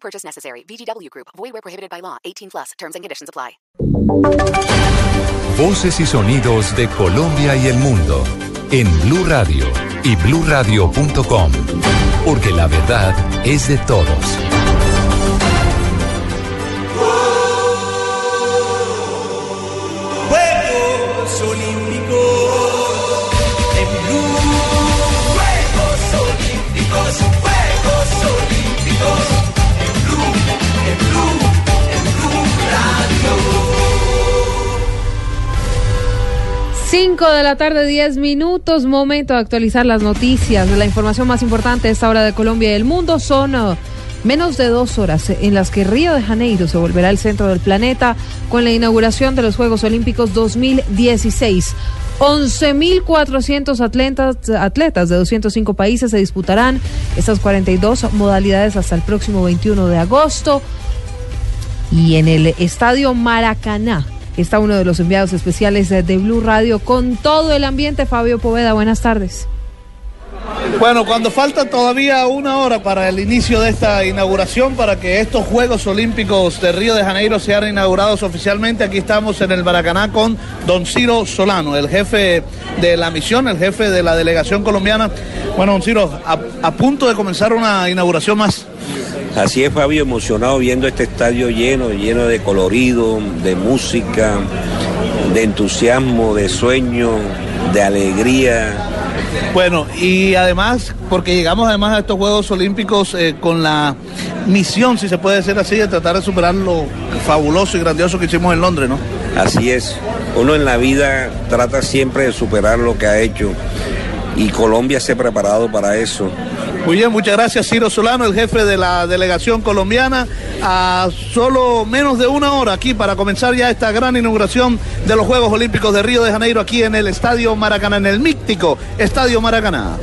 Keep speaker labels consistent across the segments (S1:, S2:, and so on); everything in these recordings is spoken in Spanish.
S1: Purchase necessary. VGW Group. Void where prohibited by law. 18 plus. Terms and conditions apply.
S2: Voces y sonidos de Colombia y el mundo en Blue Radio y BlueRadio.com, porque la verdad es de todos.
S3: 5 de la tarde, 10 minutos, momento de actualizar las noticias. La información más importante a esta hora de Colombia y el mundo son uh, menos de dos horas en las que Río de Janeiro se volverá el centro del planeta con la inauguración de los Juegos Olímpicos 2016. 11.400 atletas, atletas de 205 países se disputarán estas 42 modalidades hasta el próximo 21 de agosto. Y en el Estadio Maracaná está uno de los enviados especiales de, Blue Radio con todo el ambiente. Fabio Poveda, buenas tardes.
S4: Bueno, cuando falta todavía una hora para el inicio de esta inauguración, para que estos Juegos Olímpicos de Río de Janeiro sean inaugurados oficialmente, aquí estamos en el Maracaná con don Ciro Solano, el jefe de la misión, el jefe de la delegación colombiana. Bueno, don Ciro, a, a punto de comenzar una inauguración más.
S5: Así es, Fabio, emocionado viendo este estadio lleno, lleno de colorido, de música, de entusiasmo, de sueño, de alegría.
S4: Bueno, y además, porque llegamos además a estos Juegos Olímpicos eh, con la misión, si se puede decir así, de tratar de superar lo fabuloso y grandioso que hicimos en Londres, ¿no?
S5: Así es, uno en la vida trata siempre de superar lo que ha hecho y Colombia se ha preparado para eso.
S4: Muy bien, muchas gracias Ciro Solano, el jefe de la delegación colombiana, a solo menos de una hora aquí para comenzar ya esta gran inauguración de los Juegos Olímpicos de Río de Janeiro aquí en el Estadio Maracaná, en el mítico Estadio Maracaná.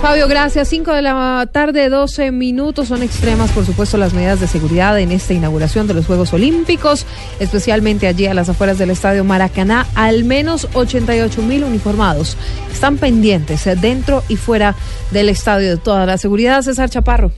S3: Fabio, gracias. 5 de la tarde, 12 minutos. Son extremas, por supuesto, las medidas de seguridad en esta inauguración de los Juegos Olímpicos, especialmente allí a las afueras del Estadio Maracaná. Al menos 88 mil uniformados están pendientes eh, dentro y fuera del estadio de toda la seguridad. César Chaparro.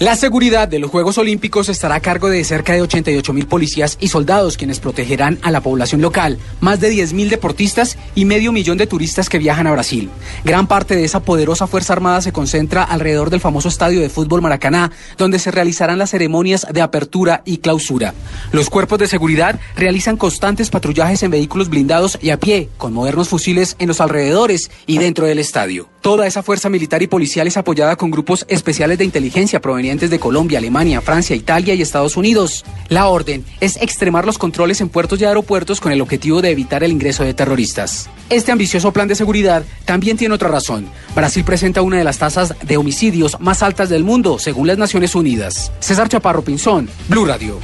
S6: La seguridad de los Juegos Olímpicos estará a cargo de cerca de 88 mil policías y soldados quienes protegerán a la población local, más de 10 mil deportistas y medio millón de turistas que viajan a Brasil. Gran parte de esa poderosa Fuerza Armada se concentra alrededor del famoso estadio de fútbol Maracaná, donde se realizarán las ceremonias de apertura y clausura. Los cuerpos de seguridad realizan constantes patrullajes en vehículos blindados y a pie, con modernos fusiles en los alrededores y dentro del estadio. Toda esa fuerza militar y policial es apoyada con grupos especiales de inteligencia provenientes de Colombia, Alemania, Francia, Italia y Estados Unidos. La orden es extremar los controles en puertos y aeropuertos con el objetivo de evitar el ingreso de terroristas. Este ambicioso plan de seguridad también tiene otra razón. Brasil presenta una de las tasas de homicidios más altas del mundo, según las Naciones Unidas. César Chaparro Pinzón, Blue Radio.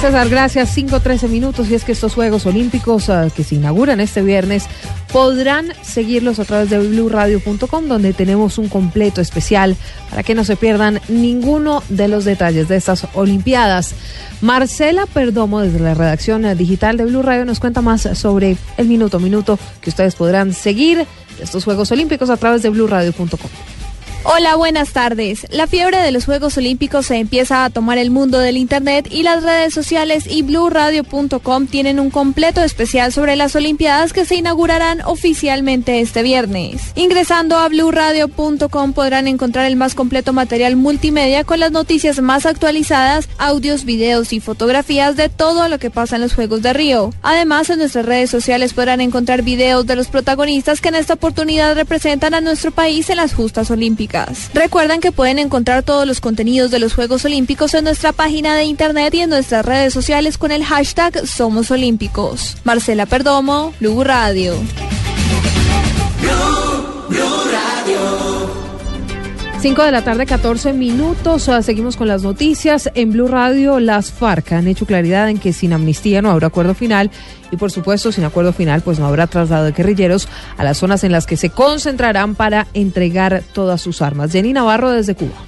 S3: César, gracias. 5-13 minutos. Y es que estos Juegos Olímpicos uh, que se inauguran este viernes podrán seguirlos a través de blueradio.com, donde tenemos un completo especial para que no se pierdan ninguno de los detalles de estas Olimpiadas. Marcela Perdomo, desde la redacción digital de Blue Radio, nos cuenta más sobre el minuto a minuto que ustedes podrán seguir de estos Juegos Olímpicos a través de blueradio.com.
S7: Hola, buenas tardes. La fiebre de los Juegos Olímpicos se empieza a tomar el mundo del Internet y las redes sociales y blueradio.com tienen un completo especial sobre las Olimpiadas que se inaugurarán oficialmente este viernes. Ingresando a blueradio.com podrán encontrar el más completo material multimedia con las noticias más actualizadas, audios, videos y fotografías de todo lo que pasa en los Juegos de Río. Además, en nuestras redes sociales podrán encontrar videos de los protagonistas que en esta oportunidad representan a nuestro país en las justas olímpicas. Recuerden que pueden encontrar todos los contenidos de los Juegos Olímpicos en nuestra página de internet y en nuestras redes sociales con el hashtag Somos Olímpicos. Marcela Perdomo, Blue Radio.
S3: 5 de la tarde, 14 minutos. Seguimos con las noticias. En Blue Radio, las FARC han hecho claridad en que sin amnistía no habrá acuerdo final. Y por supuesto, sin acuerdo final, pues no habrá traslado de guerrilleros a las zonas en las que se concentrarán para entregar todas sus armas. Jenny Navarro desde Cuba.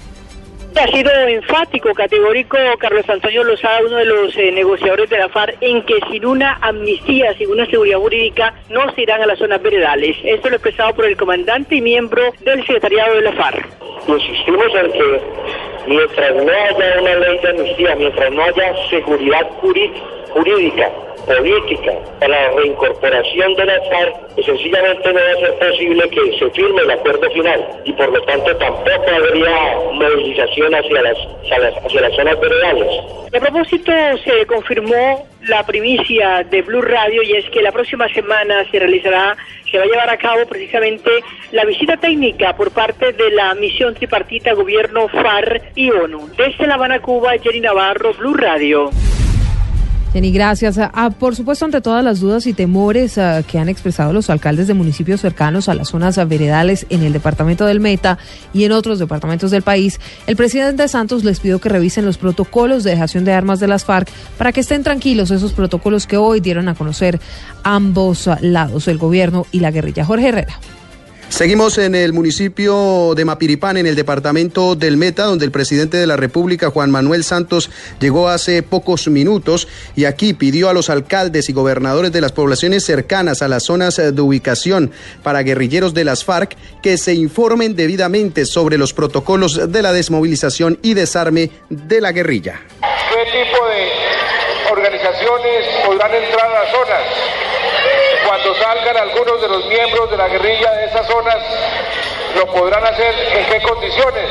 S8: Ha sido enfático, categórico Carlos Antonio Lozada, uno de los eh, negociadores de la FARC, en que sin una amnistía, sin una seguridad jurídica, no se irán a las zonas veredales. Esto lo expresado por el comandante y miembro del secretariado de la FARC.
S9: Insistimos en que mientras no haya una ley de amnistía, mientras no haya seguridad jurí- jurídica, política, para la reincorporación de la FARC, pues sencillamente no va a ser posible que se firme el acuerdo final y por lo tanto tampoco habría movilización hacia las, hacia las, hacia las zonas veredales.
S8: A propósito, se confirmó la primicia de Blue Radio y es que la próxima semana se realizará, se va a llevar a cabo precisamente la visita técnica por parte de la misión tripartita Gobierno FAR y ONU. Desde La Habana, Cuba, Jenny Navarro, Blue Radio.
S3: Jenny, gracias. Ah, por supuesto, ante todas las dudas y temores ah, que han expresado los alcaldes de municipios cercanos a las zonas ah, veredales en el departamento del Meta y en otros departamentos del país, el presidente Santos les pidió que revisen los protocolos de dejación de armas de las FARC para que estén tranquilos esos protocolos que hoy dieron a conocer ambos ah, lados, el gobierno y la guerrilla. Jorge Herrera.
S10: Seguimos en el municipio de Mapiripán, en el departamento del Meta, donde el presidente de la República, Juan Manuel Santos, llegó hace pocos minutos y aquí pidió a los alcaldes y gobernadores de las poblaciones cercanas a las zonas de ubicación para guerrilleros de las FARC que se informen debidamente sobre los protocolos de la desmovilización y desarme de la guerrilla.
S11: ¿Qué tipo de organizaciones podrán entrar a las zonas? Salgan algunos de los miembros de la guerrilla de esas zonas, ¿lo podrán hacer en qué condiciones?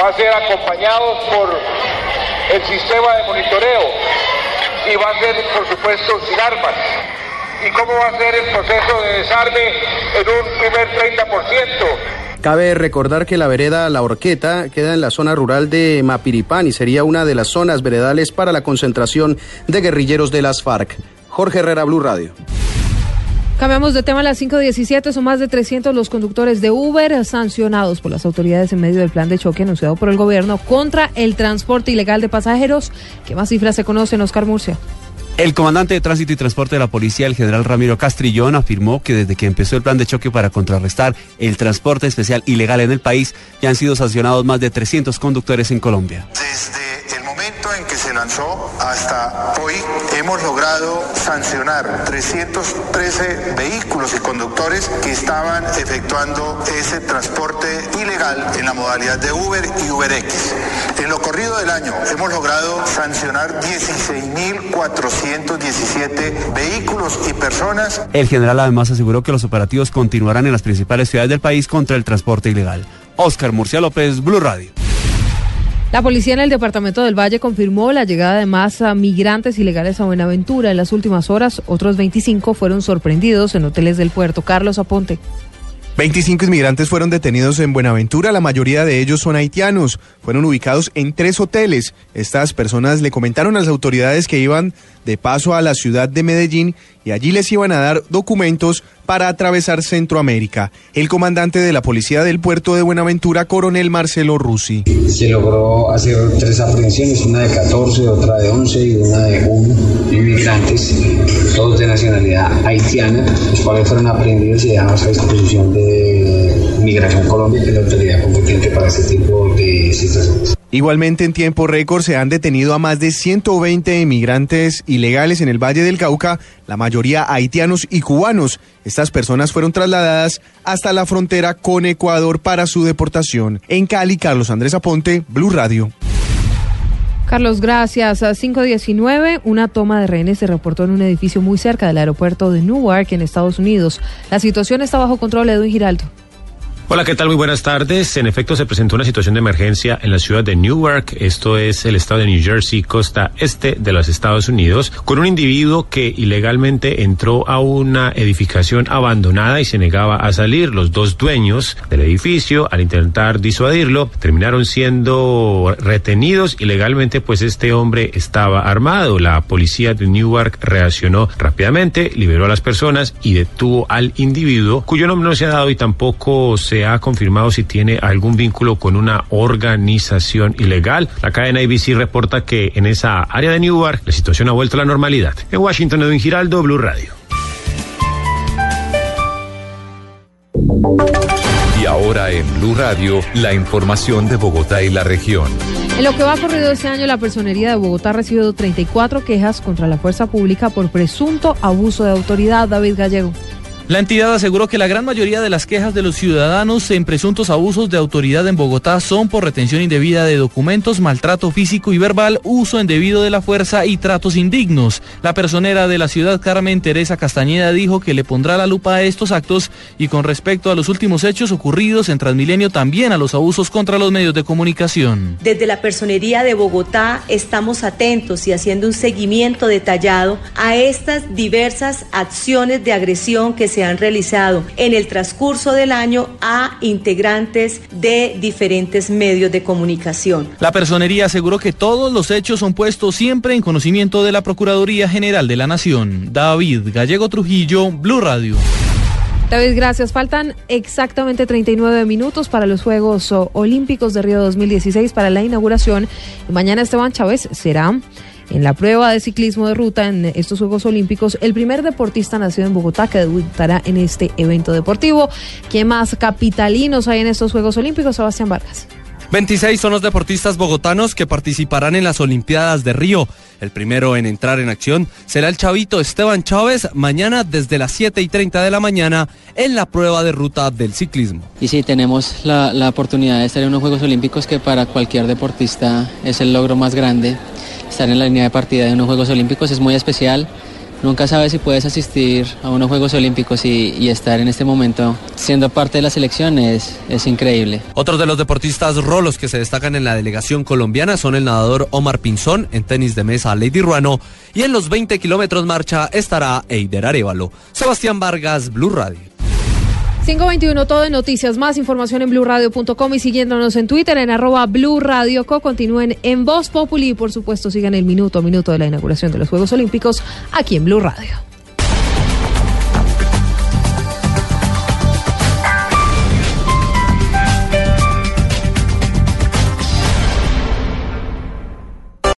S11: Va a ser acompañados por el sistema de monitoreo y va a ser, por supuesto, sin armas. ¿Y cómo va a ser el proceso de desarme en un primer 30%?
S10: Cabe recordar que la vereda La Horqueta queda en la zona rural de Mapiripán y sería una de las zonas veredales para la concentración de guerrilleros de las FARC. Jorge Herrera, Blue Radio.
S3: Cambiamos de tema a las 5.17. Son más de 300 los conductores de Uber sancionados por las autoridades en medio del plan de choque anunciado por el gobierno contra el transporte ilegal de pasajeros. ¿Qué más cifras se conocen, Oscar Murcia?
S12: El comandante de Tránsito y Transporte de la Policía, el general Ramiro Castrillón, afirmó que desde que empezó el plan de choque para contrarrestar el transporte especial ilegal en el país, ya han sido sancionados más de 300 conductores en Colombia.
S13: Desde hasta hoy, hemos logrado sancionar 313 vehículos y conductores que estaban efectuando ese transporte ilegal en la modalidad de Uber y UberX. En lo corrido del año hemos logrado sancionar 16.417 vehículos y personas
S12: El general además aseguró que los operativos continuarán en las principales ciudades del país contra el transporte ilegal. Oscar Murcia López, Blue Radio.
S3: La policía en el departamento del Valle confirmó la llegada de más ah, migrantes ilegales a Buenaventura. En las últimas horas, otros 25 fueron sorprendidos en hoteles del puerto. Carlos Aponte.
S14: 25 inmigrantes fueron detenidos en Buenaventura, la mayoría de ellos son haitianos. Fueron ubicados en tres hoteles. Estas personas le comentaron a las autoridades que iban de paso a la ciudad de Medellín y allí les iban a dar documentos para atravesar Centroamérica. El comandante de la policía del puerto de Buenaventura, coronel Marcelo Rusi.
S15: Se logró hacer tres aprehensiones, una de 14, otra de 11 y una de 1 inmigrantes, todos de nacionalidad haitiana, los cuales fueron aprehendidos y dejados a disposición de Migración Colombia, que es la autoridad competente para este tipo de situaciones.
S14: Igualmente en tiempo récord se han detenido a más de 120 inmigrantes ilegales en el Valle del Cauca, la mayoría haitianos y cubanos. Estas personas fueron trasladadas hasta la frontera con Ecuador para su deportación. En Cali, Carlos Andrés Aponte, Blue Radio.
S3: Carlos, gracias. A 519, una toma de rehenes se reportó en un edificio muy cerca del aeropuerto de Newark, en Estados Unidos. La situación está bajo control, Edwin Giraldo.
S16: Hola, ¿qué tal? Muy buenas tardes. En efecto, se presentó una situación de emergencia en la ciudad de Newark, esto es el estado de New Jersey, costa este de los Estados Unidos, con un individuo que ilegalmente entró a una edificación abandonada y se negaba a salir. Los dos dueños del edificio, al intentar disuadirlo, terminaron siendo retenidos ilegalmente, pues este hombre estaba armado. La policía de Newark reaccionó rápidamente, liberó a las personas y detuvo al individuo, cuyo nombre no se ha dado y tampoco se se ha confirmado si tiene algún vínculo con una organización ilegal. La cadena ABC reporta que en esa área de Newark la situación ha vuelto a la normalidad. En Washington, Edwin Giraldo, Blue Radio.
S2: Y ahora en Blue Radio, la información de Bogotá y la región.
S3: En lo que va corrido este año, la Personería de Bogotá ha recibido 34 quejas contra la fuerza pública por presunto abuso de autoridad. David Gallego.
S17: La entidad aseguró que la gran mayoría de las quejas de los ciudadanos en presuntos abusos de autoridad en Bogotá son por retención indebida de documentos, maltrato físico y verbal, uso indebido de la fuerza y tratos indignos. La personera de la ciudad, Carmen Teresa Castañeda, dijo que le pondrá la lupa a estos actos y con respecto a los últimos hechos ocurridos en Transmilenio también a los abusos contra los medios de comunicación.
S18: Desde la Personería de Bogotá estamos atentos y haciendo un seguimiento detallado a estas diversas acciones de agresión que se han realizado en el transcurso del año a integrantes de diferentes medios de comunicación.
S17: La personería aseguró que todos los hechos son puestos siempre en conocimiento de la Procuraduría General de la Nación. David Gallego Trujillo, Blue Radio.
S3: David, gracias. Faltan exactamente 39 minutos para los Juegos Olímpicos de Río 2016 para la inauguración. Y mañana Esteban Chávez será en la prueba de ciclismo de ruta en estos Juegos Olímpicos, el primer deportista nacido en Bogotá que debutará en este evento deportivo. ¿Qué más capitalinos hay en estos Juegos Olímpicos? Sebastián Vargas.
S19: 26 son los deportistas bogotanos que participarán en las Olimpiadas de Río. El primero en entrar en acción será el chavito Esteban Chávez mañana desde las 7 y 30 de la mañana en la prueba de ruta del ciclismo.
S20: Y sí, tenemos la, la oportunidad de estar en unos Juegos Olímpicos que para cualquier deportista es el logro más grande estar en la línea de partida de unos Juegos Olímpicos es muy especial. Nunca sabes si puedes asistir a unos Juegos Olímpicos y, estar en este momento siendo parte de la selección es, es, increíble.
S19: Otros de los deportistas rolos que se destacan en la delegación colombiana son el nadador Omar Pinzón, en tenis de mesa Lady Ruano y en los 20 kilómetros marcha estará Eider Arevalo. Sebastián Vargas, Blue Radio.
S3: 521, todo de noticias, más información en blurradio.com y siguiéndonos en Twitter en arroba blurradioco. Continúen en Voz Populi y por supuesto sigan el minuto a minuto de la inauguración de los Juegos Olímpicos aquí en Blue Radio.